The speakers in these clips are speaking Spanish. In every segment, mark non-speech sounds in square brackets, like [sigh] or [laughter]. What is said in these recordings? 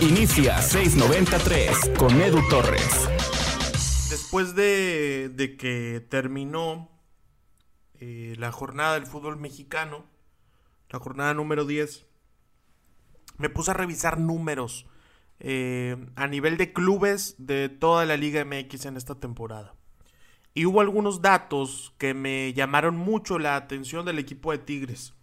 Inicia 693 con Edu Torres. Después de, que terminó eh, la jornada del fútbol mexicano, la jornada número 10, me puse a revisar números eh, a nivel de clubes de toda la Liga MX en esta temporada. Y hubo algunos datos que me llamaron mucho la atención del equipo de Tigres.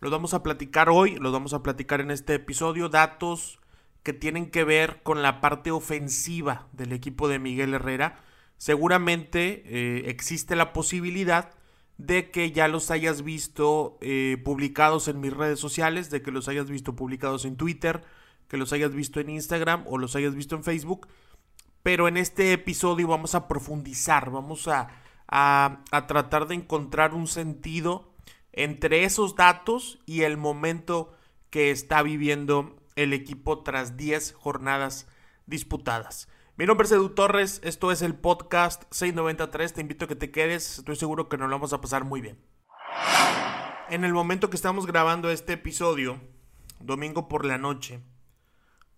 Los vamos a platicar hoy, los vamos a platicar en este episodio, datos que tienen que ver con la parte ofensiva del equipo de Miguel Herrera. Seguramente eh, existe la posibilidad de que ya los hayas visto eh, publicados en mis redes sociales, de que los hayas visto publicados en Twitter, que los hayas visto en Instagram o los hayas visto en Facebook. Pero en este episodio vamos a profundizar, vamos a, a tratar de encontrar un sentido entre esos datos y el momento que está viviendo el equipo tras 10 jornadas disputadas. Mi nombre es Edu Torres, esto es el podcast 693, te invito a que te quedes, estoy seguro que nos lo vamos a pasar muy bien. En el momento que estamos grabando este episodio, domingo por la noche,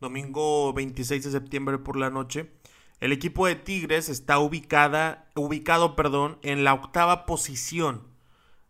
domingo 26 de septiembre por la noche, el equipo de Tigres está ubicada, ubicado perdón, en la octava posición.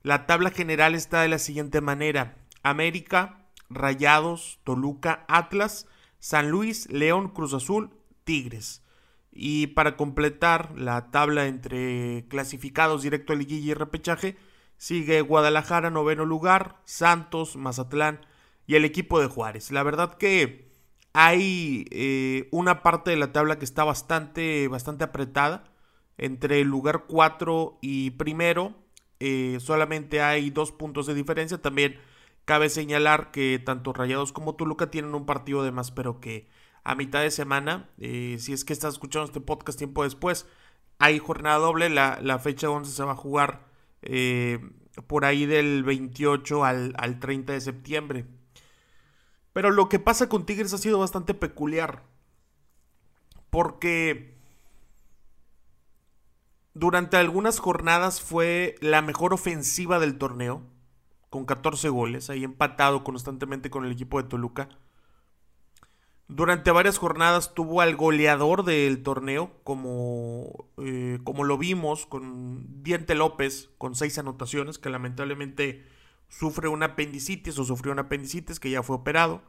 La tabla general está de la siguiente manera. América, Rayados, Toluca, Atlas, San Luis, León, Cruz Azul, Tigres. Y para completar la tabla entre clasificados directo a liguilla y repechaje, sigue Guadalajara noveno lugar, Santos, Mazatlán y el equipo de Juárez. La verdad que hay eh, una parte de la tabla que está bastante, bastante apretada. Entre el lugar 4 y primero eh, solamente hay dos puntos de diferencia. También cabe señalar que tanto Rayados como Toluca tienen un partido de más, pero que a mitad de semana. Eh, si es que estás escuchando este podcast tiempo después, hay jornada doble. La, fecha 11 se va a jugar eh, por ahí del 28 al, al 30 de septiembre. Pero lo que pasa con Tigres ha sido bastante peculiar. Porque durante algunas jornadas fue la mejor ofensiva del torneo. Con 14 goles. Ahí empatado constantemente con el equipo de Toluca. Durante varias jornadas tuvo al goleador del torneo, como, eh, como lo vimos con Diente López, con seis anotaciones, que lamentablemente sufre un apendicitis o sufrió un apendicitis que ya fue operado.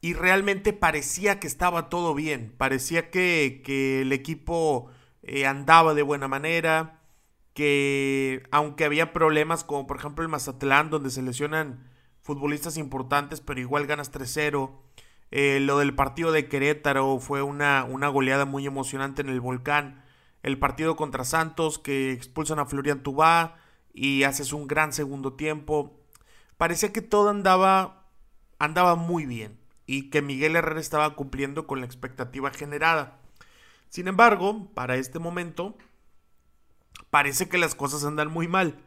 Y realmente parecía que estaba todo bien, parecía que, que el equipo eh, andaba de buena manera, que aunque había problemas como por ejemplo el Mazatlán, donde se lesionan futbolistas importantes, pero igual ganas 3-0 eh, lo del partido de Querétaro fue una, una goleada muy emocionante en el volcán. El partido contra Santos que expulsan a Florian Tubá y haces un gran segundo tiempo. Parecía que todo andaba, andaba muy bien y que Miguel Herrera estaba cumpliendo con la expectativa generada. Sin embargo, para este momento, parece que las cosas andan muy mal.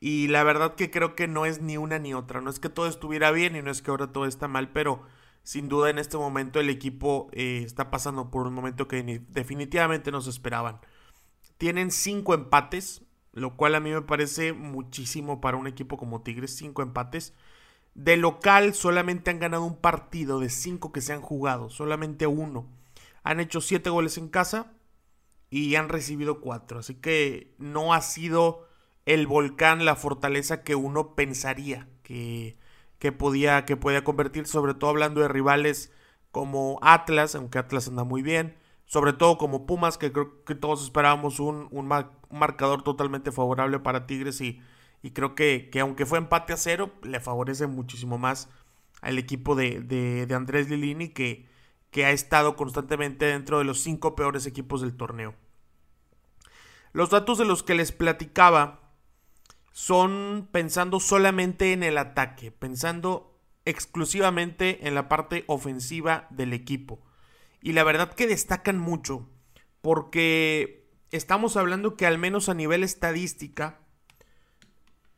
Y la verdad que creo que no es ni una ni otra. No es que todo estuviera bien y no es que ahora todo está mal, pero sin duda en este momento el equipo eh, está pasando por un momento que definitivamente no se esperaban. Tienen cinco empates, lo cual a mí me parece muchísimo para un equipo como Tigres, cinco empates. De local solamente han ganado un partido de cinco que se han jugado, solamente uno. Han hecho siete goles en casa y han recibido cuatro. Así que no ha sido el volcán la fortaleza que uno pensaría que, que podía, que podía convertir, sobre todo hablando de rivales como Atlas, aunque Atlas anda muy bien, sobre todo como Pumas, que creo que todos esperábamos un, un, marcador totalmente favorable para Tigres y, y creo que, que, aunque fue empate a cero, le favorece muchísimo más al equipo de, de, de Andrés Lilini que, que ha estado constantemente dentro de los cinco peores equipos del torneo. Los datos de los que les platicaba son pensando solamente en el ataque, pensando exclusivamente en la parte ofensiva del equipo. Y la verdad que destacan mucho, porque estamos hablando que al menos a nivel estadística,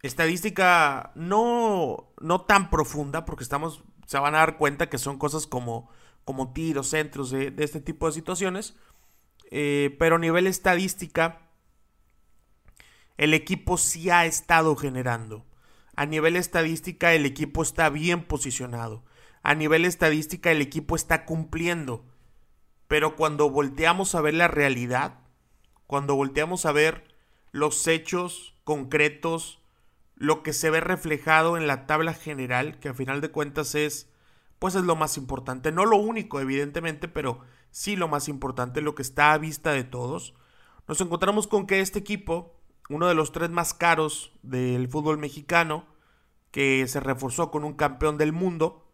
estadística no, no tan profunda, porque estamos, se van a dar cuenta que son cosas como, como tiros, centros de, este tipo de situaciones, eh, pero a nivel estadística, el equipo sí ha estado generando. A nivel estadística el equipo está bien posicionado. A nivel estadística el equipo está cumpliendo. Pero cuando volteamos a ver la realidad, cuando volteamos a ver los hechos concretos, lo que se ve reflejado en la tabla general, que a final de cuentas es, pues es lo más importante. No lo único, evidentemente, pero sí lo más importante, lo que está a vista de todos. Nos encontramos con que este equipo, uno de los tres más caros del fútbol mexicano, que se reforzó con un campeón del mundo,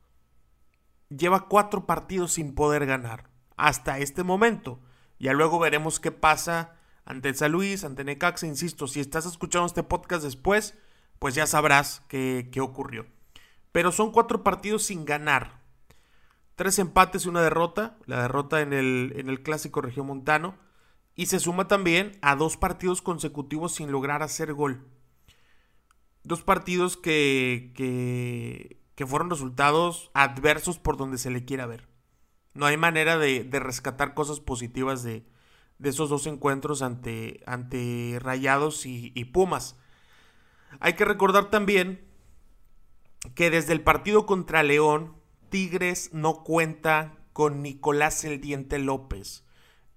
lleva cuatro partidos sin poder ganar hasta este momento. Ya luego veremos qué pasa ante San Luis, ante Necaxa, insisto, si estás escuchando este podcast después, pues ya sabrás qué, qué ocurrió. Pero son cuatro partidos sin ganar. Tres empates y una derrota, la derrota en el, en el clásico regiomontano, y se suma también a dos partidos consecutivos sin lograr hacer gol. Dos partidos que, que, que fueron resultados adversos por donde se le quiera ver. No hay manera de, de rescatar cosas positivas de, de, esos dos encuentros ante, ante Rayados y, y Pumas. Hay que recordar también que desde el partido contra León, Tigres no cuenta con Nicolás el Diente López.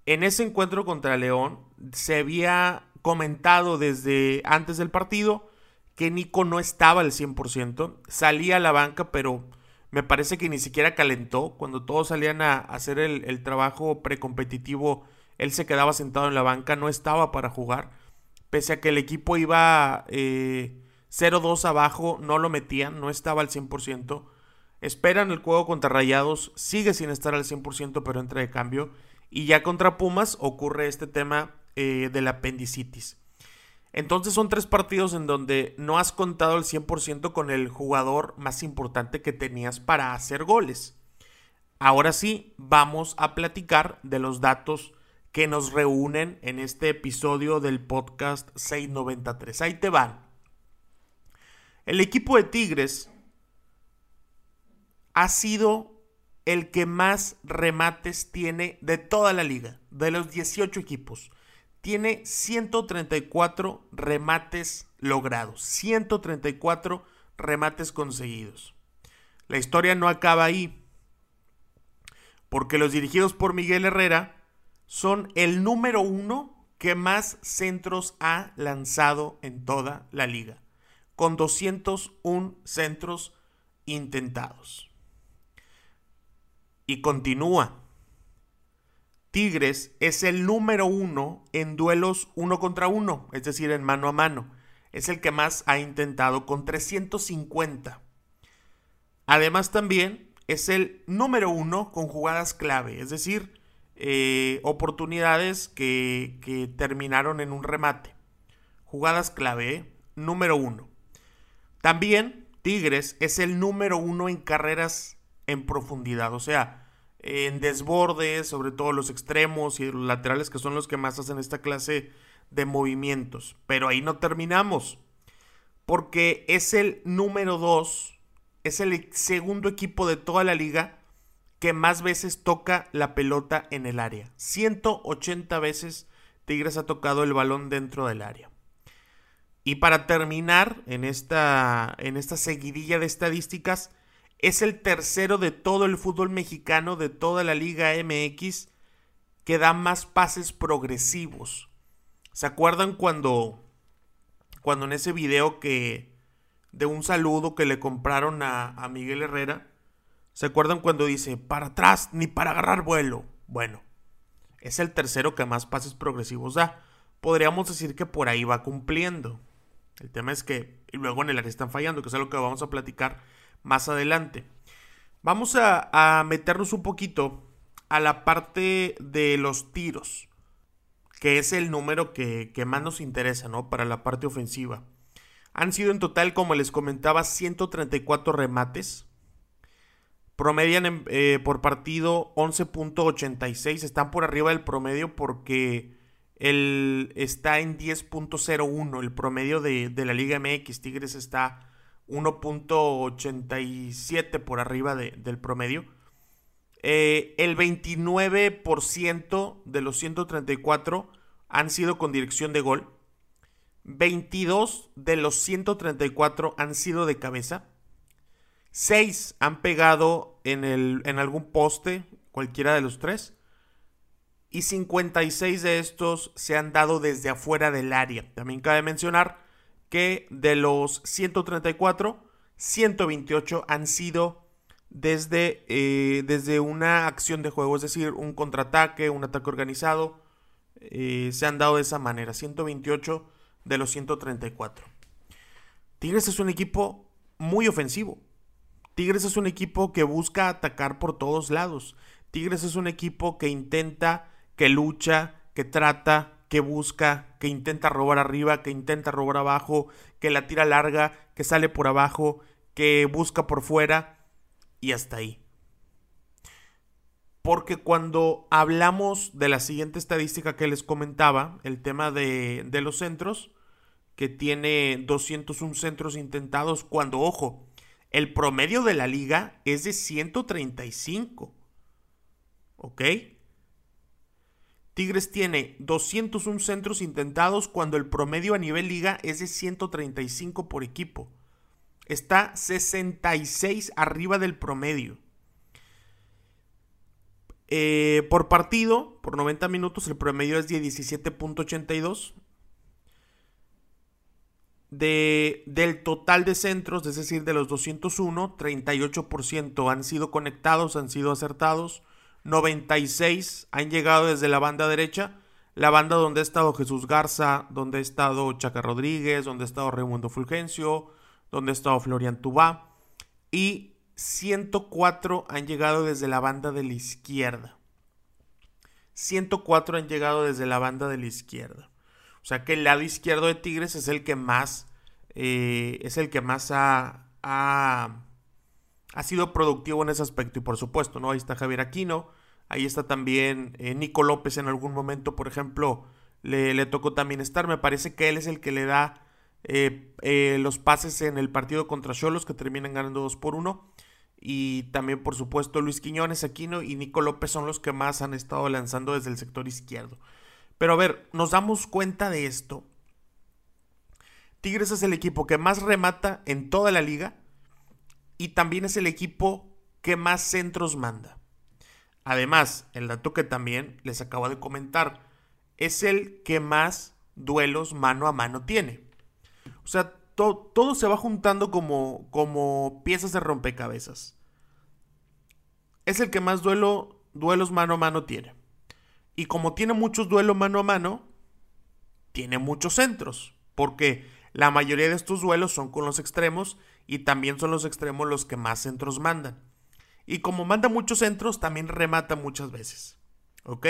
En ese encuentro contra León se había comentado desde antes del partido que Nico no estaba al 100%, salía a la banca, pero me parece que ni siquiera calentó. Cuando todos salían a hacer el, trabajo precompetitivo, él se quedaba sentado en la banca, no estaba para jugar. Pese a que el equipo iba eh, 0-2 abajo, no lo metían, no estaba al 100%. Esperan el juego contra Rayados, sigue sin estar al 100%, pero entra de cambio. Y ya contra Pumas ocurre este tema eh, del apendicitis. Entonces son tres partidos en donde no has contado el 100% con el jugador más importante que tenías para hacer goles. Ahora sí, vamos a platicar de los datos que nos reúnen en este episodio del podcast 693. Ahí te van. El equipo de Tigres ha sido el que más remates tiene de toda la liga, de los 18 equipos. Tiene 134 remates logrados, 134 remates conseguidos. La historia no acaba ahí, porque los dirigidos por Miguel Herrera son el número uno que más centros ha lanzado en toda la liga, con 201 centros intentados. Y continúa. Tigres es el número uno en duelos uno contra uno, es decir, en mano a mano. Es el que más ha intentado con 350. Además también es el número uno con jugadas clave, es decir, eh, oportunidades que, que, terminaron en un remate. Jugadas clave, ¿eh? número uno. También Tigres es el número uno en carreras en profundidad, o sea, en desbordes, sobre todo los extremos y los laterales que son los que más hacen esta clase de movimientos. Pero ahí no terminamos, porque es el número 2, es el segundo equipo de toda la liga que más veces toca la pelota en el área. 180 veces Tigres ha tocado el balón dentro del área. Y para terminar en esta, en esta seguidilla de estadísticas, es el tercero de todo el fútbol mexicano, de toda la Liga MX, que da más pases progresivos. ¿Se acuerdan cuando, cuando en ese video que de un saludo que le compraron a, a Miguel Herrera, ¿se acuerdan cuando dice para atrás ni para agarrar vuelo? Bueno, es el tercero que más pases progresivos da. Podríamos decir que por ahí va cumpliendo. El tema es que y luego en el área están fallando, que es algo que vamos a platicar más adelante. Vamos a, meternos un poquito a la parte de los tiros, que es el número que, más nos interesa, ¿no? Para la parte ofensiva. Han sido en total, como les comentaba, 134 remates. Promedian eh, por partido 11.86. Están por arriba del promedio porque el, está en 10.01. El promedio de, de la Liga MX. Tigres está 1.87 por arriba de, del promedio. Eh, el 29% de los 134 han sido con dirección de gol. 22 de los 134 han sido de cabeza. 6 han pegado en, el, en algún poste, cualquiera de los tres. Y 56 de estos se han dado desde afuera del área. También cabe mencionar que de los 134, 128 han sido desde, eh, desde una acción de juego, es decir, un contraataque, un ataque organizado. Eh, se han dado de esa manera. 128 de los 134. Tigres es un equipo muy ofensivo. Tigres es un equipo que busca atacar por todos lados. Tigres es un equipo que intenta, que lucha, que trata, que busca, que intenta robar arriba, que intenta robar abajo, que la tira larga, que sale por abajo, que busca por fuera y hasta ahí. Porque cuando hablamos de la siguiente estadística que les comentaba, el tema de, de los centros, que tiene 201 centros intentados, cuando, ojo, el promedio de la liga es de 135. ¿Ok? Tigres tiene 201 centros intentados cuando el promedio a nivel liga es de 135 por equipo. Está 66 arriba del promedio. Eh, por partido, por 90 minutos, el promedio es de 17.82. De, del total de centros, es decir, de los 201, 38% han sido conectados, han sido acertados. 96 han llegado desde la banda derecha, la banda donde ha estado Jesús Garza, donde ha estado Chaca Rodríguez, donde ha estado Raimundo Fulgencio, donde ha estado Florian Tubá. Y 104 han llegado desde la banda de la izquierda. 104 han llegado desde la banda de la izquierda. O sea que el lado izquierdo de Tigres es el que más eh, es el que más ha, ha, sido productivo en ese aspecto. Y por supuesto, ¿no? Ahí está Javier Aquino. Ahí está también eh, Nico López en algún momento, por ejemplo, le, tocó también estar. Me parece que él es el que le da eh, los pases en el partido contra Cholos que terminan ganando 2 por 1 y también por supuesto Luis Quiñones, Aquino y Nico López son los que más han estado lanzando desde el sector izquierdo. Pero a ver, nos damos cuenta de esto. Tigres es el equipo que más remata en toda la liga y también es el equipo que más centros manda. Además, el dato que también les acabo de comentar, es el que más duelos mano a mano tiene. O sea, todo se va juntando como, como piezas de rompecabezas. Es el que más duelo, duelos mano a mano tiene. Y como tiene muchos duelos mano a mano, tiene muchos centros. Porque la mayoría de estos duelos son con los extremos y también son los extremos los que más centros mandan. Y como manda muchos centros, también remata muchas veces. ¿Ok?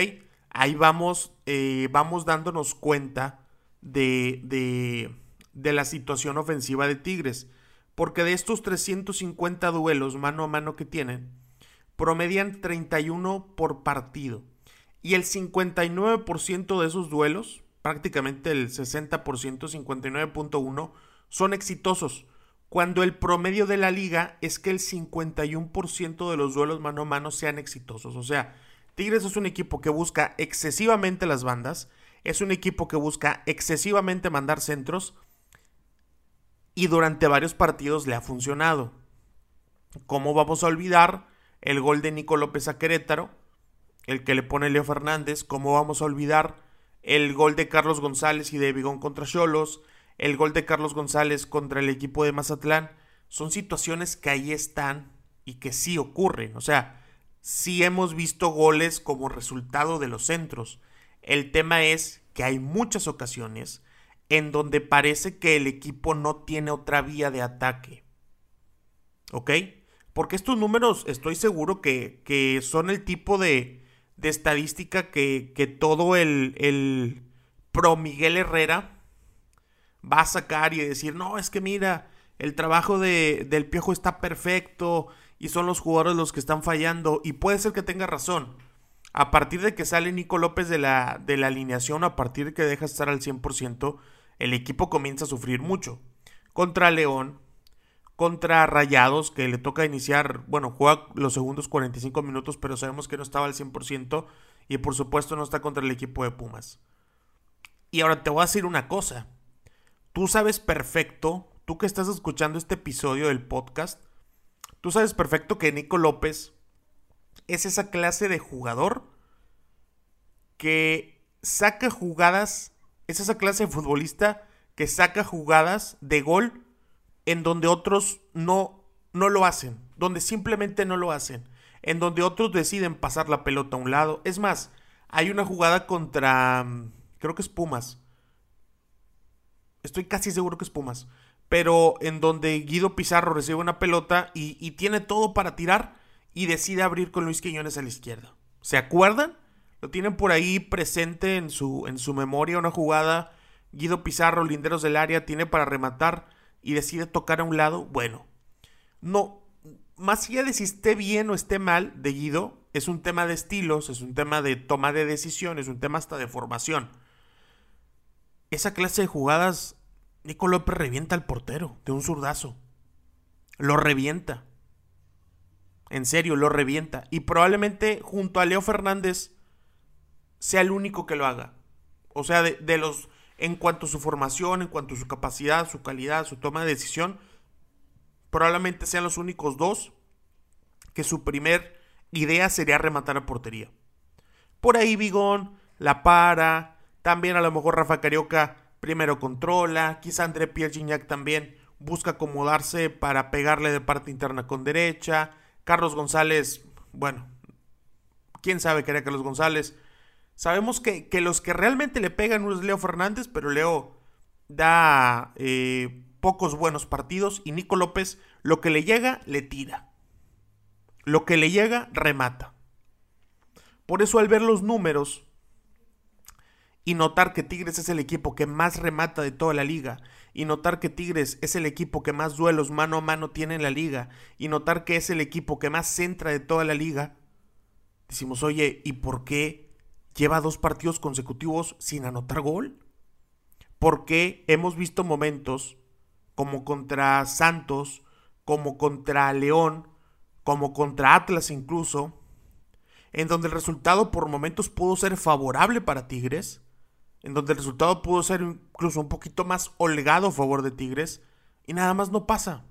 Ahí vamos, eh, vamos dándonos cuenta de, de, de la situación ofensiva de Tigres, porque de estos 350 duelos mano a mano que tienen, promedian 31 por partido. Y el 59% de esos duelos, prácticamente el 60%, 59.1, son exitosos, cuando el promedio de la liga es que el 51% de los duelos mano a mano sean exitosos. O sea, Tigres es un equipo que busca excesivamente las bandas, es un equipo que busca excesivamente mandar centros y durante varios partidos le ha funcionado. ¿Cómo vamos a olvidar el gol de Nico López a Querétaro? El que le pone Leo Fernández. ¿Cómo vamos a olvidar el gol de Carlos González y de Vigón contra Cholos? El gol de Carlos González contra el equipo de Mazatlán. Son situaciones que ahí están y que sí ocurren. O sea, sí hemos visto goles como resultado de los centros. El tema es que hay muchas ocasiones en donde parece que el equipo no tiene otra vía de ataque. ¿Ok? Porque estos números estoy seguro que, que son el tipo de, de estadística que, que todo el, el, pro Miguel Herrera va a sacar y decir, no, es que mira, el trabajo de, del Piojo está perfecto y son los jugadores los que están fallando. Y puede ser que tenga razón. A partir de que sale Nico López de la, de la alineación, a partir de que deja estar al 100%, el equipo comienza a sufrir mucho. Contra León, contra Rayados, que le toca iniciar, bueno, juega los segundos 45 minutos, pero sabemos que no estaba al 100% y por supuesto no está contra el equipo de Pumas. Y ahora te voy a decir una cosa. tú sabes perfecto, tú que estás escuchando este episodio del podcast, tú sabes perfecto que Nico López es esa clase de jugador que saca jugadas, es esa clase de futbolista que saca jugadas de gol en donde otros no, no lo hacen, donde simplemente no lo hacen, en donde otros deciden pasar la pelota a un lado. Es más, hay una jugada contra, mm, creo que es Pumas. Estoy casi seguro que es Pumas. Pero en donde Guido Pizarro recibe una pelota y, y tiene todo para tirar y decide abrir con Luis Quiñones a la izquierda. ¿Se acuerdan? Lo tienen por ahí presente en su, en su memoria una jugada. Guido Pizarro, linderos del área, tiene para rematar y decide tocar a un lado. Bueno, no, más allá de si esté bien o esté mal de Guido, es un tema de estilos, es un tema de toma de decisiones, es un tema hasta de formación. Esa clase de jugadas, Nico López revienta al portero de un zurdazo. Lo revienta. En serio, lo revienta. Y probablemente junto a Leo Fernández sea el único que lo haga. O sea, de, de los. En cuanto a su formación, en cuanto a su capacidad, su calidad, su toma de decisión, probablemente sean los únicos dos que su primer idea sería rematar a portería. Por ahí Vigón la para, también a lo mejor Rafa Carioca primero controla, quizá André Pierre Gignac también busca acomodarse para pegarle de parte interna con derecha, Carlos González, bueno, quién sabe qué haría Carlos González. Sabemos que, que, los que realmente le pegan no es Leo Fernández, pero Leo da eh, pocos buenos partidos y Nico López lo que le llega le tira. Lo que le llega remata. Por eso al ver los números y notar que Tigres es el equipo que más remata de toda la liga, y notar que Tigres es el equipo que más duelos mano a mano tiene en la liga, y notar que es el equipo que más centra de toda la liga, decimos, oye, ¿y por qué lleva dos partidos consecutivos sin anotar gol? Porque hemos visto momentos como contra Santos, como contra León, como contra Atlas incluso, en donde el resultado por momentos pudo ser favorable para Tigres, en donde el resultado pudo ser incluso un poquito más holgado a favor de Tigres, y nada más no pasa.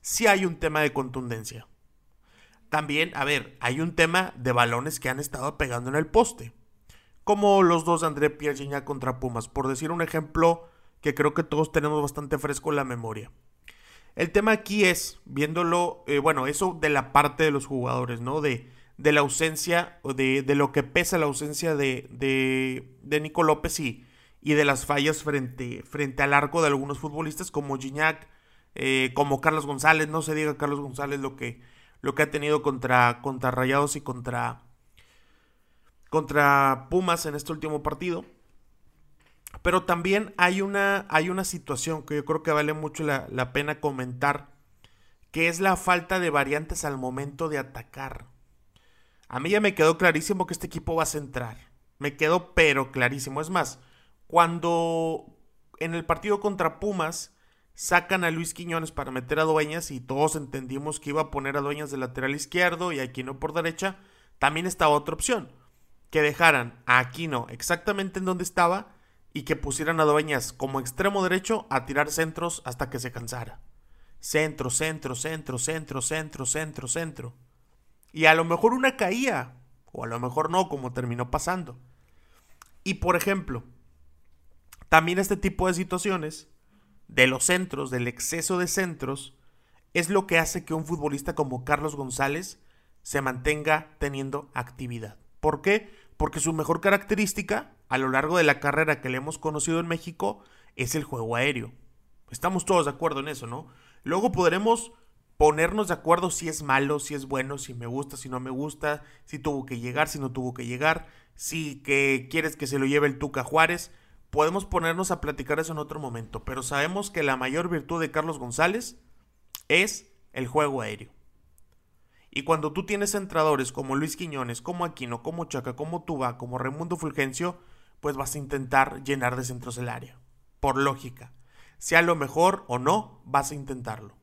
Sí hay un tema de contundencia. También, a ver, hay un tema de balones que han estado pegando en el poste. Como los dos de André Pierre contra Pumas, por decir un ejemplo que creo que todos tenemos bastante fresco en la memoria. El tema aquí es, viéndolo, eh, bueno, eso de la parte de los jugadores, ¿no? De, de la ausencia, de, de lo que pesa la ausencia de, de, de Nico López y, y, de las fallas frente, frente al arco de algunos futbolistas como Gignac, eh, como Carlos González, no se diga Carlos González lo que, lo que ha tenido contra, contra Rayados y contra, contra Pumas en este último partido. Pero también hay una, hay una situación que yo creo que vale mucho la, la pena comentar, que es la falta de variantes al momento de atacar. A mí ya me quedó clarísimo que este equipo va a centrar. Me quedó pero clarísimo. Es más, cuando en el partido contra Pumas sacan a Luis Quiñones para meter a Dueñas y todos entendimos que iba a poner a Dueñas de lateral izquierdo y a Aquino por derecha, también estaba otra opción. Que dejaran a Aquino exactamente en donde estaba y que pusieran a Dueñas como extremo derecho a tirar centros hasta que se cansara. Centro, centro, centro, centro, centro, centro, centro. Y a lo mejor una caía, o a lo mejor no, como terminó pasando. Y por ejemplo, también este tipo de situaciones, de los centros, del exceso de centros, es lo que hace que un futbolista como Carlos González se mantenga teniendo actividad. ¿Por qué? Porque su mejor característica a lo largo de la carrera que le hemos conocido en México es el juego aéreo. Estamos todos de acuerdo en eso, ¿no? Luego podremos ponernos de acuerdo si es malo, si es bueno, si me gusta, si no me gusta, si tuvo que llegar, si no tuvo que llegar, si que quieres que se lo lleve el Tuca Juárez. Podemos ponernos a platicar eso en otro momento, pero sabemos que la mayor virtud de Carlos González es el juego aéreo. Y cuando tú tienes entradores como Luis Quiñones, como Aquino, como Chaca, como Tuba, como Raimundo Fulgencio, pues vas a intentar llenar de centros el área. Por lógica. Sea lo mejor o no, vas a intentarlo.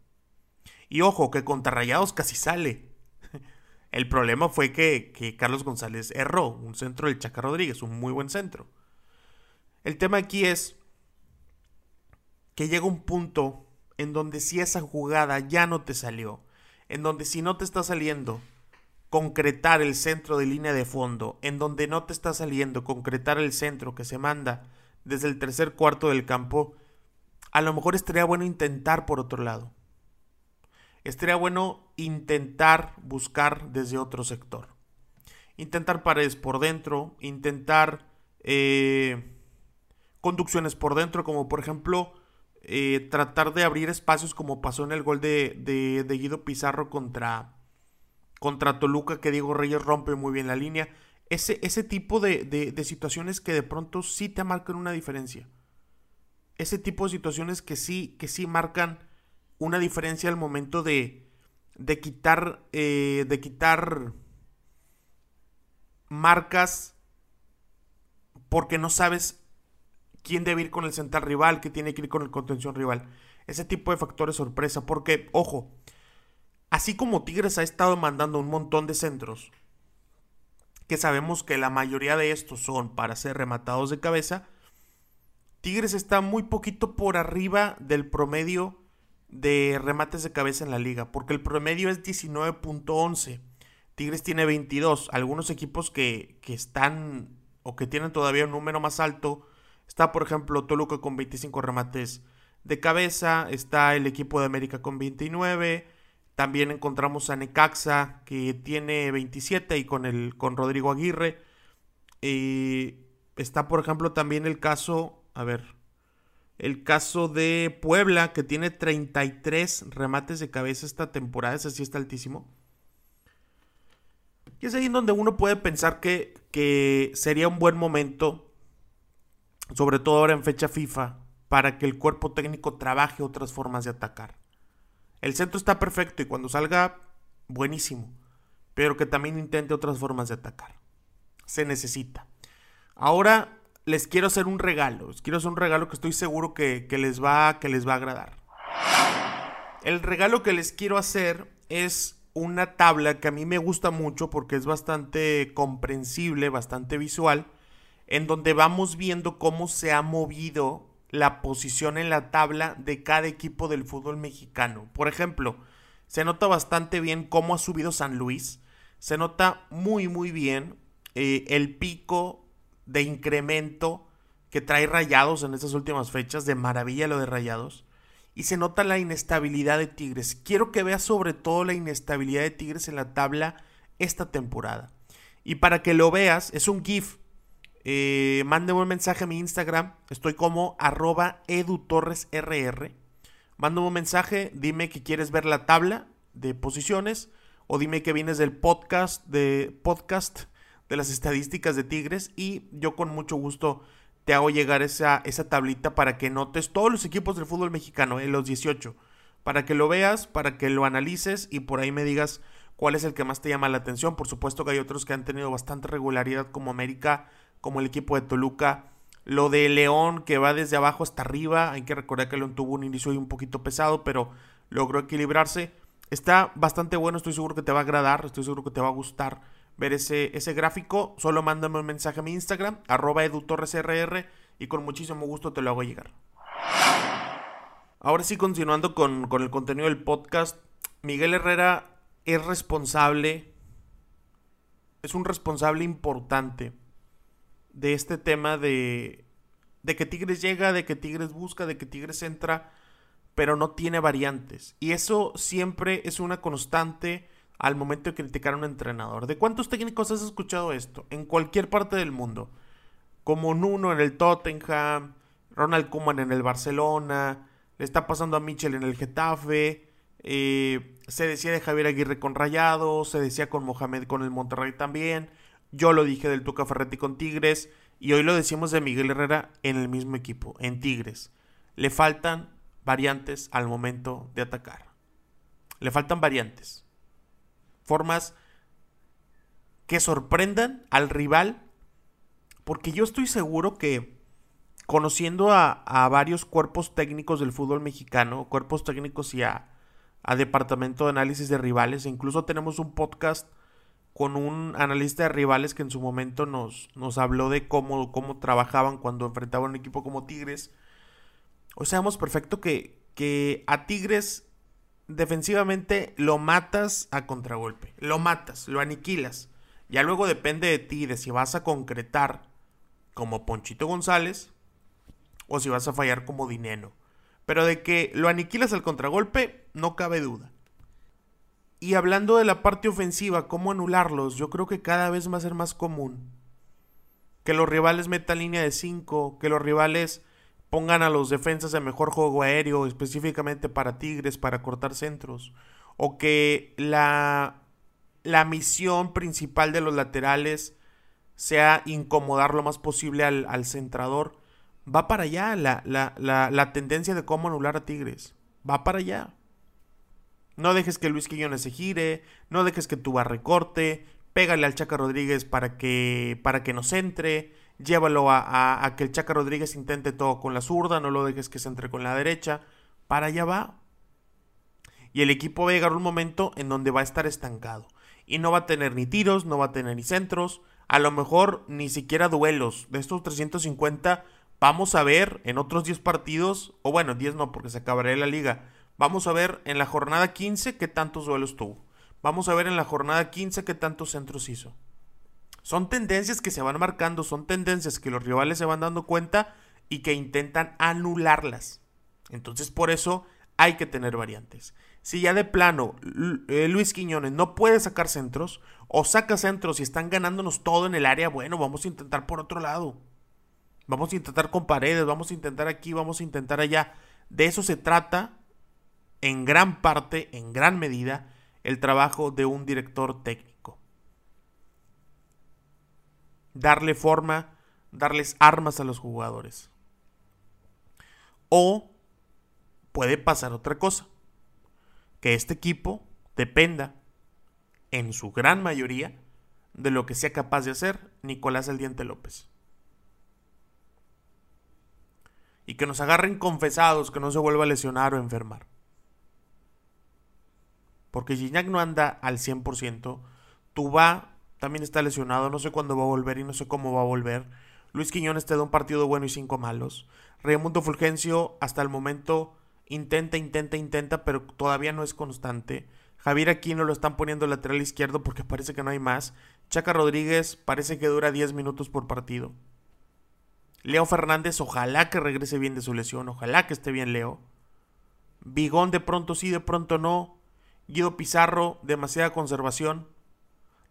Y ojo, que contra Rayados casi sale. [laughs] El problema fue que, que, Carlos González erró. Un centro del Chaca Rodríguez, un muy buen centro. El tema aquí es que llega un punto en donde si esa jugada ya no te salió, en donde si no te está saliendo concretar el centro de línea de fondo, en donde no te está saliendo concretar el centro que se manda desde el tercer cuarto del campo, a lo mejor estaría bueno intentar por otro lado. Estaría bueno intentar buscar desde otro sector. Intentar paredes por dentro, intentar eh, conducciones por dentro, como por ejemplo eh, tratar de abrir espacios como pasó en el gol de, de, Guido Pizarro contra, contra Toluca, que Diego Reyes rompe muy bien la línea. Ese, ese tipo de, de, situaciones que de pronto sí te marcan una diferencia. Ese tipo de situaciones que sí, que sí marcan una diferencia al momento de, de quitar, eh, de quitar marcas porque no sabes quién debe ir con el central rival, que tiene que ir con el contención rival. Ese tipo de factores sorpresa, porque, ojo, así como Tigres ha estado mandando un montón de centros, que sabemos que la mayoría de estos son para ser rematados de cabeza, Tigres está muy poquito por arriba del promedio de remates de cabeza en la liga, porque el promedio es 19.11. Tigres tiene 22. Algunos equipos que, que están o que tienen todavía un número más alto Está, por ejemplo, Toluca con 25 remates de cabeza. Está el equipo de América con 29. También encontramos a Necaxa que tiene 27 y con, el, con Rodrigo Aguirre. está, por ejemplo, también el caso, a ver, el caso de Puebla que tiene 33 remates de cabeza esta temporada. Ese sí está altísimo. Y es ahí donde uno puede pensar que, que sería un buen momento sobre todo ahora en fecha FIFA, para que el cuerpo técnico trabaje otras formas de atacar. El centro está perfecto y cuando salga, buenísimo, pero que también intente otras formas de atacar. Se necesita. Ahora les quiero hacer un regalo, les quiero hacer un regalo que estoy seguro que, les, va, que les va a agradar. El regalo que les quiero hacer es una tabla que a mí me gusta mucho porque es bastante comprensible, bastante visual en donde vamos viendo cómo se ha movido la posición en la tabla de cada equipo del fútbol mexicano. Por ejemplo, se nota bastante bien cómo ha subido San Luis. Se nota muy muy bien eh, el pico de incremento que trae Rayados en estas últimas fechas. De maravilla lo de Rayados. Y se nota la inestabilidad de Tigres. Quiero que veas sobre todo la inestabilidad de Tigres en la tabla esta temporada. Y para que lo veas, es un GIF eh, mándeme un mensaje a mi Instagram. Estoy como arroba edutorresrr. Mándame un mensaje, dime que quieres ver la tabla de posiciones o dime que vienes del podcast de podcast de las estadísticas de Tigres y yo con mucho gusto te hago llegar esa, esa tablita para que notes todos los equipos del fútbol mexicano, en eh, los 18, para que lo veas, para que lo analices y por ahí me digas cuál es el que más te llama la atención. Por supuesto que hay otros que han tenido bastante regularidad como América como el equipo de Toluca. Lo de León, que va desde abajo hasta arriba. Hay que recordar que León tuvo un inicio un poquito pesado, pero logró equilibrarse. Está bastante bueno, estoy seguro que te va a agradar, estoy seguro que te va a gustar ver ese, ese gráfico. Solo mándame un mensaje a mi Instagram, arroba edutorresrr, y con muchísimo gusto te lo hago llegar. Ahora sí, continuando con, con el contenido del podcast, Miguel Herrera es responsable, es un responsable importante de este tema de, de que Tigres llega, de que Tigres busca, de que Tigres entra, pero no tiene variantes. Y eso siempre es una constante al momento de criticar a un entrenador. ¿De cuántos técnicos has escuchado esto? En cualquier parte del mundo. Como Nuno en el Tottenham, Ronald Koeman en el Barcelona, le está pasando a Michel en el Getafe, eh, se decía de Javier Aguirre con Rayado, se decía con Mohamed con el Monterrey también. Yo lo dije del Tuca Ferretti con Tigres y hoy lo decimos de Miguel Herrera en el mismo equipo, en Tigres. Le faltan variantes al momento de atacar. Le faltan variantes. Formas que sorprendan al rival. Porque yo estoy seguro que conociendo a, varios cuerpos técnicos del fútbol mexicano, cuerpos técnicos y a, departamento de análisis de rivales, e incluso tenemos un podcast con un analista de rivales que en su momento nos, nos habló de cómo, cómo trabajaban cuando enfrentaban un equipo como Tigres. Hoy sabemos perfecto que, que a Tigres defensivamente lo matas a contragolpe. Lo matas, lo aniquilas. Ya luego depende de ti de si vas a concretar como Ponchito González o si vas a fallar como Dineno. Pero de que lo aniquilas al contragolpe, no cabe duda. Y hablando de la parte ofensiva, cómo anularlos, yo creo que cada vez va a ser más común. Que los rivales metan línea de 5, que los rivales pongan a los defensas de mejor juego aéreo, específicamente para Tigres, para cortar centros. O que la, la misión principal de los laterales sea incomodar lo más posible al, centrador. Va para allá la, la, la, tendencia de cómo anular a Tigres. Va para allá. No dejes que Luis Quiñones se gire, no dejes que tu recorte, pégale al Chaca Rodríguez para que, para que nos entre, llévalo a, que el Chaca Rodríguez intente todo con la zurda, no lo dejes que se entre con la derecha, para allá va. Y el equipo va a llegar un momento en donde va a estar estancado. Y no va a tener ni tiros, no va a tener ni centros, a lo mejor ni siquiera duelos. De estos 350 vamos a ver en otros 10 partidos, o bueno, 10 no porque se acabará la liga. Vamos a ver en la jornada 15 qué tantos duelos tuvo. Vamos a ver en la jornada 15 qué tantos centros hizo. Son tendencias que se van marcando, son tendencias que los rivales se van dando cuenta y que intentan anularlas. Entonces por eso hay que tener variantes. Si ya de plano eh, Luis Quiñones no puede sacar centros o saca centros y están ganándonos todo en el área, bueno, vamos a intentar por otro lado. Vamos a intentar con paredes, vamos a intentar aquí, vamos a intentar allá. De eso se trata en gran parte, en gran medida, el trabajo de un director técnico darle forma, darles armas a los jugadores. O puede pasar otra cosa, que este equipo dependa, en su gran mayoría, de lo que sea capaz de hacer Nicolás El Diente López. Y que nos agarren confesados, que no se vuelva a lesionar o enfermar. Porque Gignac no anda al 100%, tú va también está lesionado, no sé cuándo va a volver y no sé cómo va a volver. Luis Quiñones te da un partido bueno y cinco malos. Raimundo Fulgencio hasta el momento intenta, intenta, intenta, pero todavía no es constante. Javier Aquino lo están poniendo lateral izquierdo porque parece que no hay más. Chaca Rodríguez parece que dura 10 minutos por partido. Leo Fernández, ojalá que regrese bien de su lesión, ojalá que esté bien Leo. Bigón de pronto sí, de pronto no. Guido Pizarro, demasiada conservación.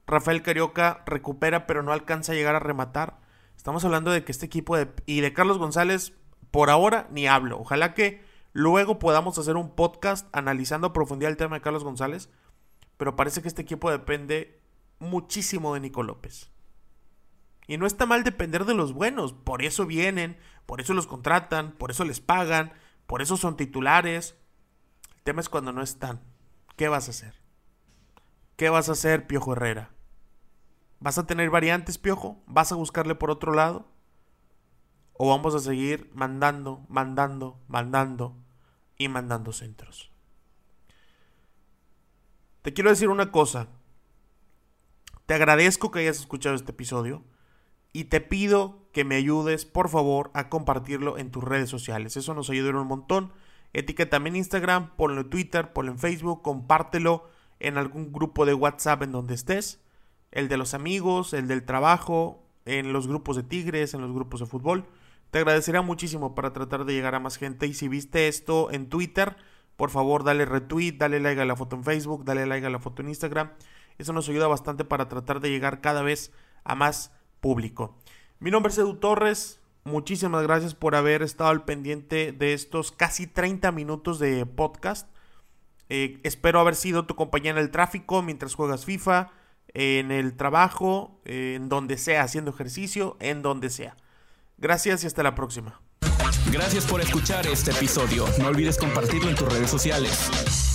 Rafael Carioca recupera pero no alcanza a llegar a rematar. Estamos hablando de que este equipo y de Carlos González, por ahora ni hablo. Ojalá que luego podamos hacer un podcast analizando a profundidad el tema de Carlos González. Pero parece que este equipo depende muchísimo de Nico López. Y no está mal depender de los buenos. Por eso vienen, por eso los contratan, por eso les pagan, por eso son titulares. El tema es cuando no están. ¿Qué vas a hacer? ¿Qué vas a hacer, Piojo Herrera? ¿Vas a tener variantes, Piojo? ¿Vas a buscarle por otro lado? ¿O vamos a seguir mandando, mandando, mandando y mandando centros? Te quiero decir una cosa. Te agradezco que hayas escuchado este episodio y te pido que me ayudes, por favor, a compartirlo en tus redes sociales. Eso nos ayudará un montón. Etiquétame en Instagram, ponlo en Twitter, ponlo en Facebook, compártelo en algún grupo de WhatsApp en donde estés el de los amigos, el del trabajo, en los grupos de Tigres, en los grupos de fútbol. Te agradecería muchísimo para tratar de llegar a más gente. Y si viste esto en Twitter, por favor dale retweet, dale like a la foto en Facebook, dale like a la foto en Instagram. Eso nos ayuda bastante para tratar de llegar cada vez a más público. Mi nombre es Edu Torres. Muchísimas gracias por haber estado al pendiente de estos casi 30 minutos de podcast. Eh, espero haber sido tu compañía en el tráfico mientras juegas FIFA en el trabajo, en donde sea, haciendo ejercicio, en donde sea. Gracias y hasta la próxima. Gracias por escuchar este episodio. No olvides compartirlo en tus redes sociales.